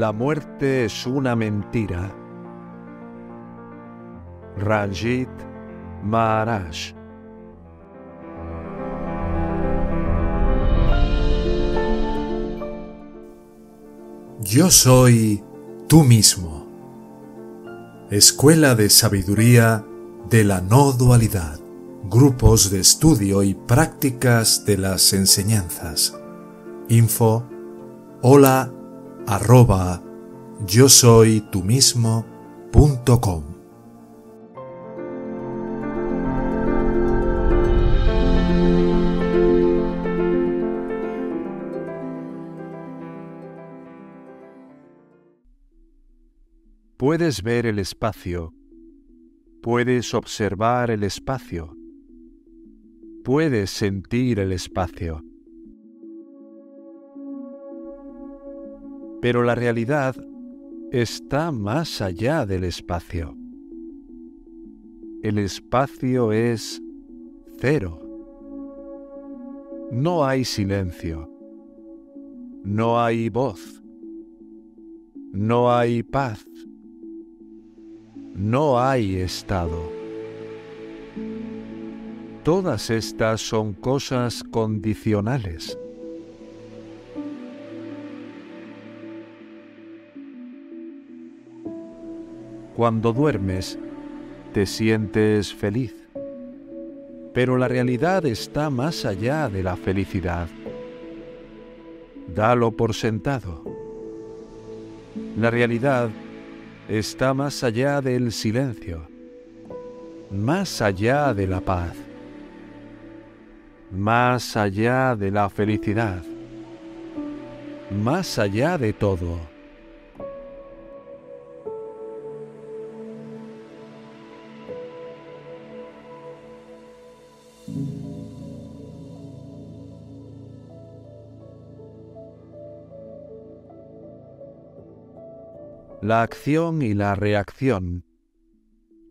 La muerte es una mentira. Ranjit Maharaj Yo soy tú mismo. Escuela de Sabiduría de la No Dualidad. Grupos de estudio y prácticas de las enseñanzas. Info hola arroba yo soy tú mismo punto com. Puedes ver el espacio, puedes observar el espacio, puedes sentir el espacio. Pero la realidad está más allá del espacio. El espacio es cero. No hay silencio. No hay voz. No hay paz no hay estado. Todas estas son cosas condicionales. Cuando duermes, te sientes feliz, pero la realidad está más allá de la felicidad. Dalo por sentado. La realidad está más allá del silencio, más allá de la paz, más allá de la felicidad, más allá de todo. La acción y la reacción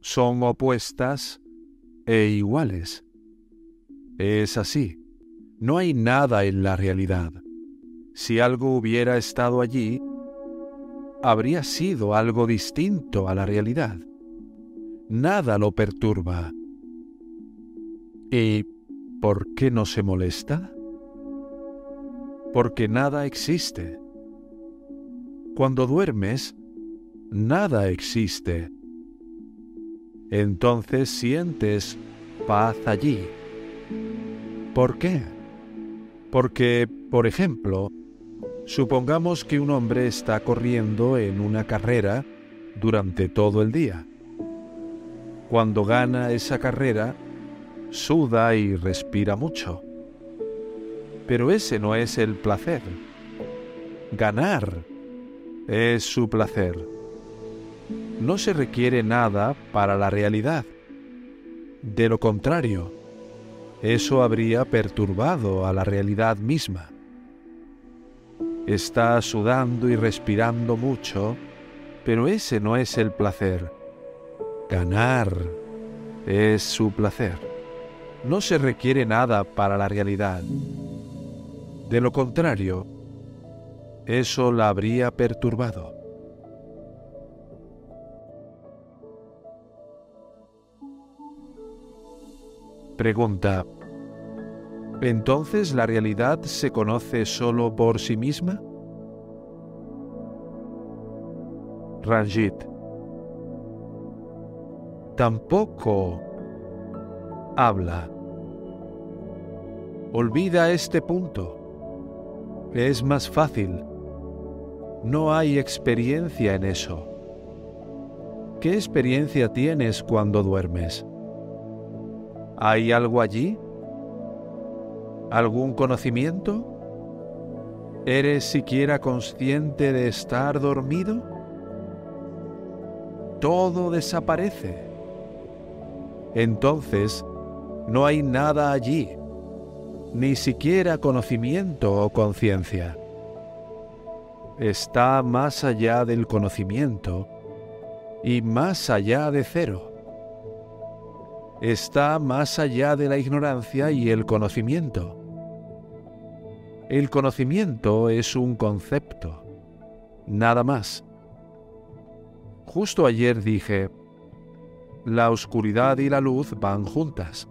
son opuestas e iguales. Es así. No hay nada en la realidad. Si algo hubiera estado allí, habría sido algo distinto a la realidad. Nada lo perturba. ¿Y por qué no se molesta? Porque nada existe. Cuando duermes, nada existe. Entonces sientes paz allí. ¿Por qué? Porque, por ejemplo, supongamos que un hombre está corriendo en una carrera durante todo el día. Cuando gana esa carrera, suda y respira mucho. Pero ese no es el placer. Ganar es su placer no se requiere nada para la realidad. De lo contrario, eso habría perturbado a la realidad misma. Está sudando y respirando mucho, pero ese no es el placer. Ganar es su placer. No se requiere nada para la realidad. De lo contrario, eso la habría perturbado. Pregunta. ¿Entonces la realidad se conoce solo por sí misma? Ranjit. Tampoco habla. Olvida este punto. Es más fácil. No hay experiencia en eso. ¿Qué experiencia tienes cuando duermes? ¿Hay algo allí? ¿Algún conocimiento? ¿Eres siquiera consciente de estar dormido? Todo desaparece. Entonces, no hay nada allí, ni siquiera conocimiento o conciencia. Está más allá del conocimiento y más allá de cero está más allá de la ignorancia y el conocimiento. El conocimiento es un concepto. Nada más. Justo ayer dije, la oscuridad y la luz van juntas.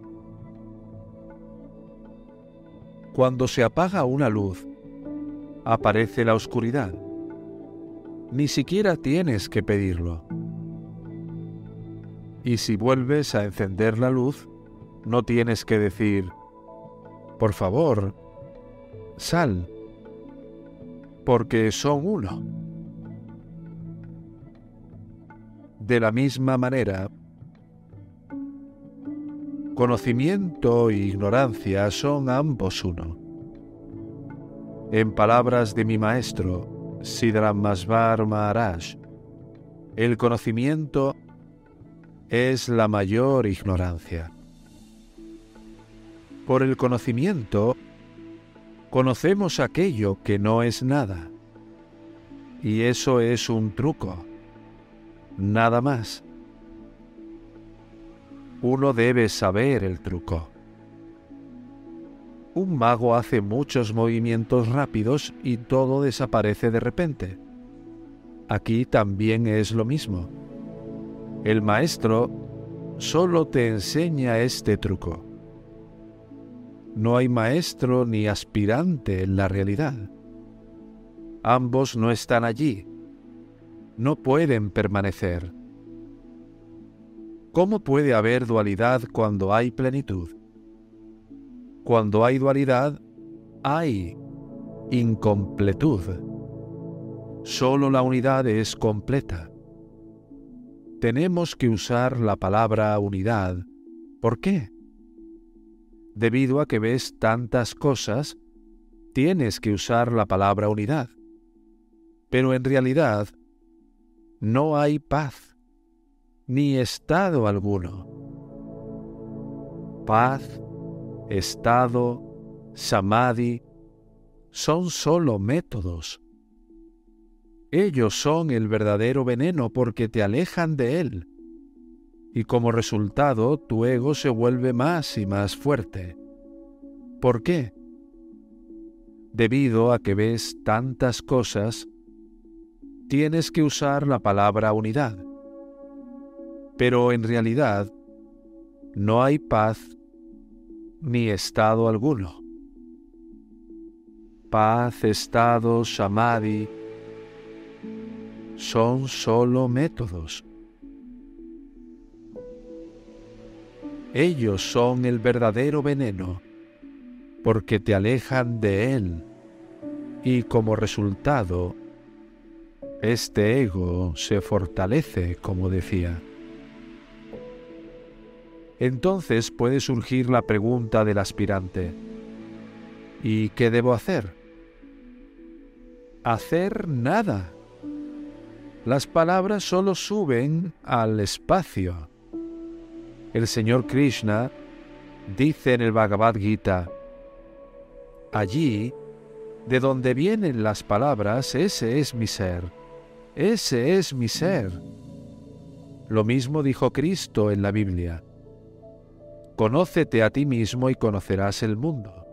Cuando se apaga una luz, aparece la oscuridad. Ni siquiera tienes que pedirlo. Y si vuelves a encender la luz, no tienes que decir, por favor, sal, porque son uno. De la misma manera, conocimiento e ignorancia son ambos uno. En palabras de mi maestro, Siddhamasvar Maharaj, el conocimiento es la mayor ignorancia. Por el conocimiento, conocemos aquello que no es nada. Y eso es un truco. Nada más. Uno debe saber el truco. Un mago hace muchos movimientos rápidos y todo desaparece de repente. Aquí también es lo mismo. El maestro solo te enseña este truco. No hay maestro ni aspirante en la realidad. Ambos no están allí. No pueden permanecer. ¿Cómo puede haber dualidad cuando hay plenitud? Cuando hay dualidad, hay incompletud. Solo la unidad es completa. Tenemos que usar la palabra unidad. ¿Por qué? debido a que ves tantas cosas, tienes que usar la palabra unidad. Pero en realidad, no hay paz, ni estado alguno. Paz, estado, samadhi, son solo métodos. Ellos son el verdadero veneno porque te alejan de él y como resultado tu ego se vuelve más y más fuerte. ¿Por qué? Debido a que ves tantas cosas, tienes que usar la palabra unidad. Pero en realidad no hay paz ni estado alguno. Paz, estado, samadhi son solo métodos Ellos son el verdadero veneno, porque te alejan de Él y como resultado, este ego se fortalece, como decía. Entonces puede surgir la pregunta del aspirante, ¿y qué debo hacer? Hacer nada. Las palabras solo suben al espacio el Señor Krishna dice en el Bhagavad Gita, allí, de donde vienen las palabras, ese es mi ser, ese es mi ser. Lo mismo dijo Cristo en la Biblia. Conócete a ti mismo y conocerás el mundo.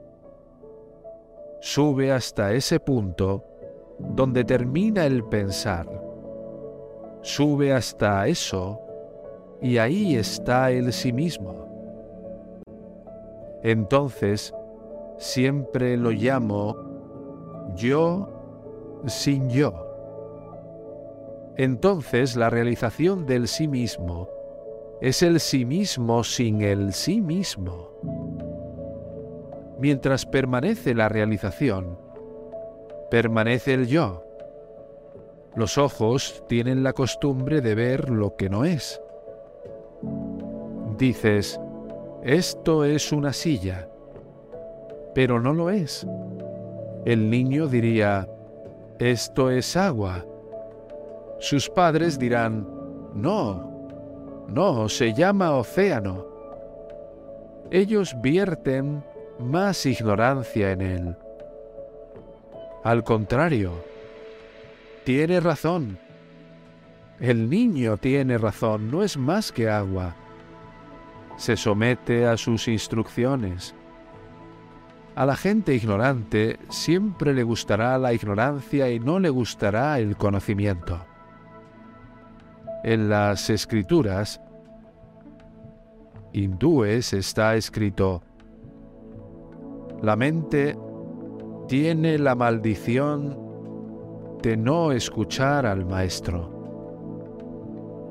Sube hasta ese punto donde termina el pensar. Sube hasta eso y ahí está el sí mismo. Entonces, siempre lo llamo yo sin yo. Entonces la realización del sí mismo es el sí mismo sin el sí mismo. Mientras permanece la realización, permanece el yo. Los ojos tienen la costumbre de ver lo que no es dices, esto es una silla, pero no lo es. El niño diría, esto es agua. Sus padres dirán, no, no, se llama océano. Ellos vierten más ignorancia en él. Al contrario, tiene razón. El niño tiene razón, no es más que agua se somete a sus instrucciones. A la gente ignorante siempre le gustará la ignorancia y no le gustará el conocimiento. En las escrituras hindúes está escrito, la mente tiene la maldición no escuchar al maestro.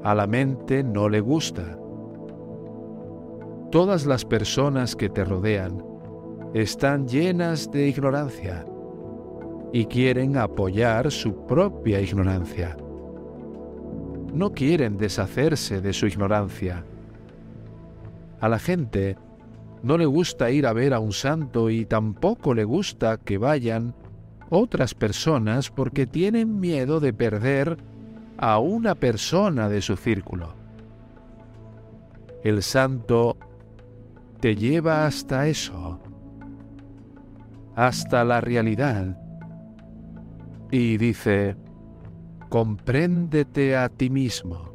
A la mente no le gusta. Todas las personas que te rodean están llenas de ignorancia y quieren apoyar su propia ignorancia. No quieren deshacerse de su ignorancia. A la gente no le gusta ir a ver a un santo y tampoco le gusta que vayan otras personas porque tienen miedo de perder a una persona de su círculo. El santo te lleva hasta eso hasta la realidad y dice, compréndete a ti mismo.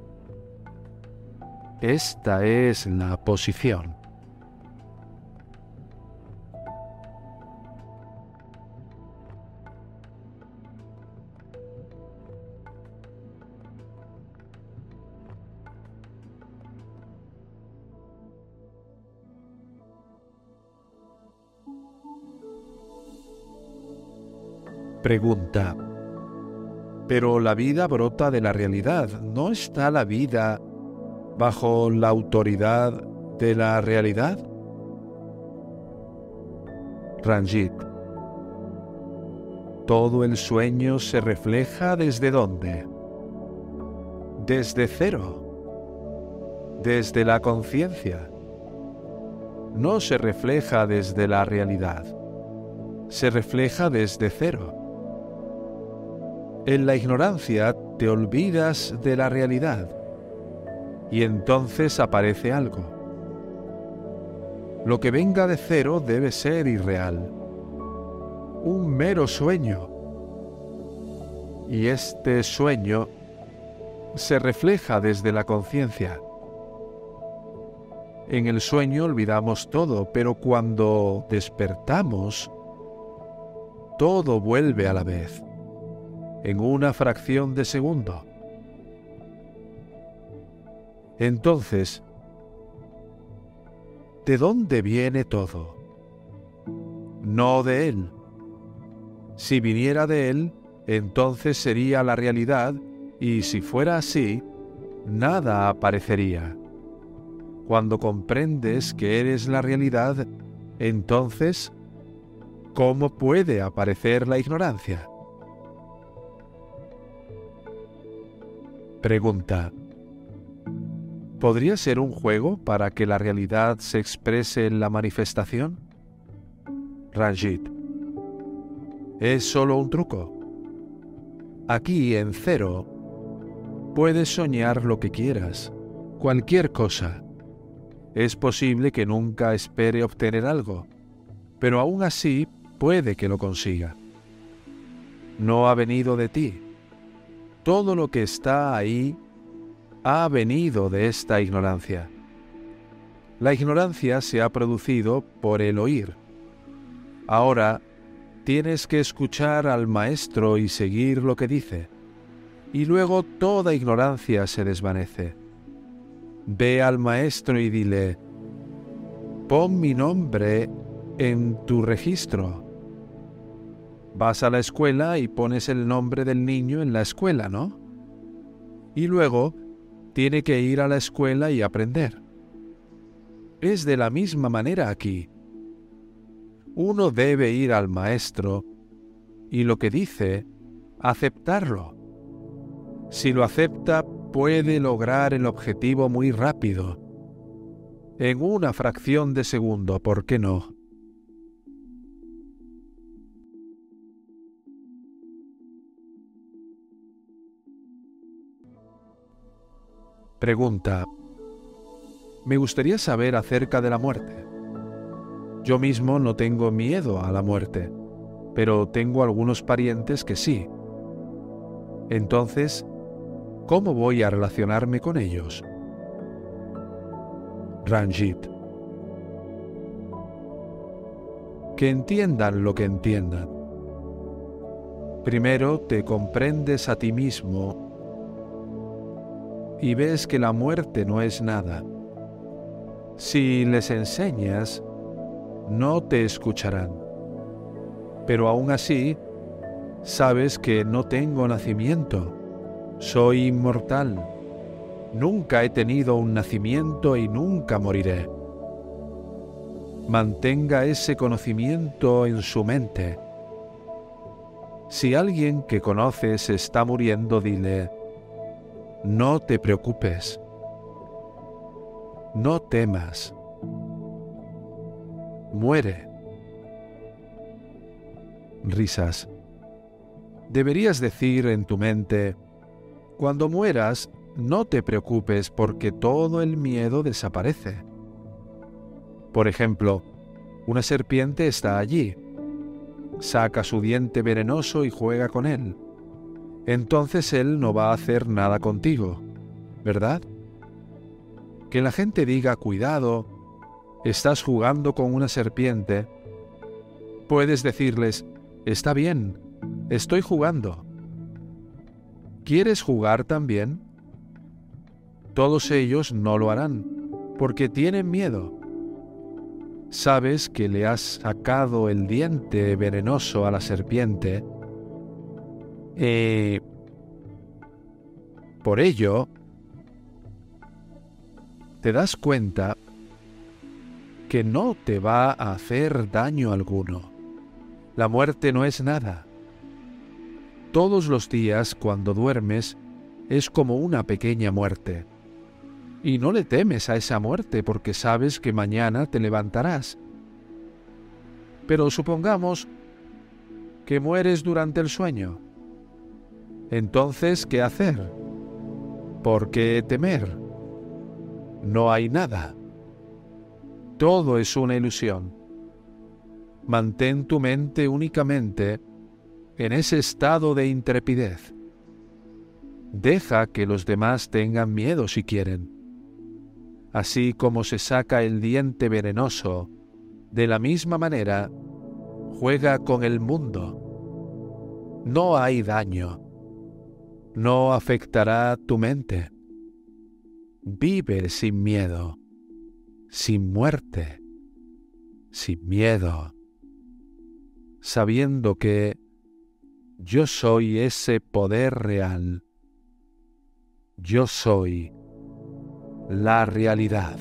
Esta es la posición. Pregunta. Pero la vida brota de la realidad. ¿No está la vida bajo la autoridad de la realidad? Ranjit. Todo el sueño se refleja desde dónde? Desde cero. Desde la conciencia. No se refleja desde la realidad. Se refleja desde cero. En la ignorancia te olvidas de la realidad y entonces aparece algo. Lo que venga de cero debe ser irreal, un mero sueño. Y este sueño se refleja desde la conciencia. En el sueño olvidamos todo, pero cuando despertamos, todo vuelve a la vez en una fracción de segundo. Entonces, ¿de dónde viene todo? No de Él. Si viniera de Él, entonces sería la realidad y si fuera así, nada aparecería. Cuando comprendes que eres la realidad, entonces, ¿cómo puede aparecer la ignorancia? Pregunta. ¿Podría ser un juego para que la realidad se exprese en la manifestación? Ranjit. Es solo un truco. Aquí en cero puedes soñar lo que quieras, cualquier cosa. Es posible que nunca espere obtener algo, pero aún así puede que lo consiga. No ha venido de ti, todo lo que está ahí ha venido de esta ignorancia. La ignorancia se ha producido por el oír. Ahora tienes que escuchar al maestro y seguir lo que dice, y luego toda ignorancia se desvanece. Ve al maestro y dile, pon mi nombre en tu registro Vas a la escuela y pones el nombre del niño en la escuela, ¿no? Y luego tiene que ir a la escuela y aprender. Es de la misma manera aquí. Uno debe ir al maestro y lo que dice, aceptarlo. Si lo acepta, puede lograr el objetivo muy rápido. En una fracción de segundo, ¿por qué no? Pregunta. Me gustaría saber acerca de la muerte. Yo mismo no tengo miedo a la muerte, pero tengo algunos parientes que sí. Entonces, ¿cómo voy a relacionarme con ellos? Ranjit. que entiendan lo que entiendan. Primero te comprendes a ti mismo y ves que la muerte no es nada. Si les enseñas, no te escucharán. Pero aún así, sabes que no tengo nacimiento, soy inmortal, nunca he tenido un nacimiento y nunca moriré. Mantenga ese conocimiento en su mente. Si alguien que conoces está muriendo, dile, no te preocupes, no temas, muere. Risas. Deberías decir en tu mente, cuando mueras, no te preocupes porque todo el miedo desaparece. Por ejemplo, una serpiente está allí, saca su diente venenoso y juega con él. Entonces él no va a hacer nada contigo, ¿verdad? Que la gente diga, cuidado, estás jugando con una serpiente, puedes decirles, está bien, estoy jugando. ¿Quieres jugar también? Todos ellos no lo harán, porque tienen miedo. Sabes que le has sacado el diente venenoso a la serpiente. Eh, por ello, te das cuenta que no te va a hacer daño alguno. La muerte no es nada. Todos los días cuando duermes es como una pequeña muerte. Y no le temes a esa muerte porque sabes que mañana te levantarás. Pero supongamos que mueres durante el sueño. Entonces, ¿qué hacer? ¿Por qué temer? No hay nada. Todo es una ilusión. Mantén tu mente únicamente en ese estado de intrepidez. Deja que los demás tengan miedo si quieren. Así como se saca el diente venenoso, de la misma manera, juega con el mundo. No hay daño. No afectará tu mente. Vive sin miedo sin muerte, sin miedo, sabiendo que yo soy ese poder real, yo soy la realidad.